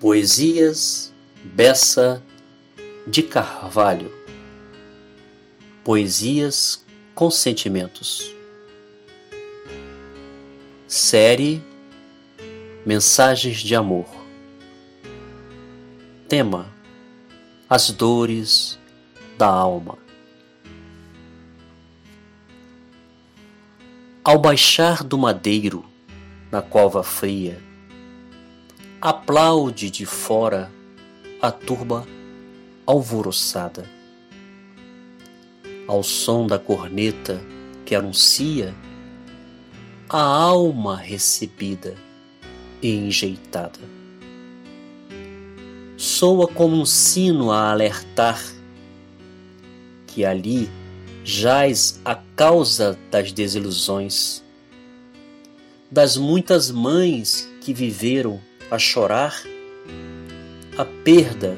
Poesias Bessa de Carvalho. Poesias com Sentimentos. Série Mensagens de Amor. Tema As Dores da Alma. Ao baixar do madeiro na cova fria aplaude de fora a turba alvoroçada. Ao som da corneta que anuncia a alma recebida e enjeitada. Soa como um sino a alertar que ali jaz a causa das desilusões, das muitas mães que viveram a chorar a perda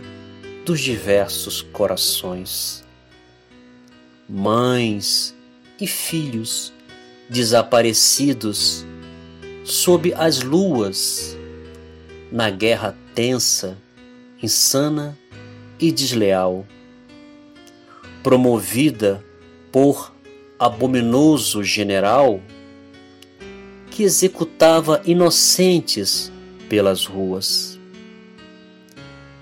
dos diversos corações. Mães e filhos desaparecidos sob as luas, na guerra tensa, insana e desleal, promovida por abominoso general que executava inocentes pelas ruas.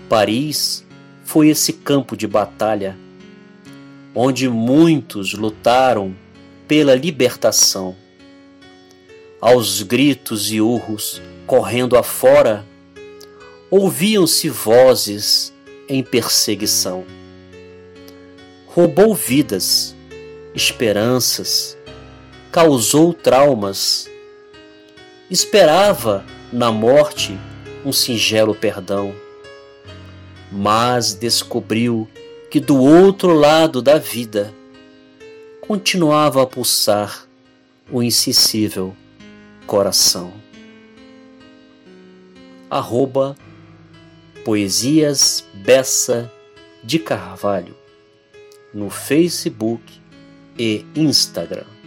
Paris foi esse campo de batalha onde muitos lutaram pela libertação. Aos gritos e urros correndo afora, ouviam-se vozes em perseguição. Roubou vidas, esperanças, causou traumas, esperava na morte um singelo perdão, mas descobriu que do outro lado da vida continuava a pulsar o insensível coração. Arroba Poesias Bessa de Carvalho no Facebook e Instagram.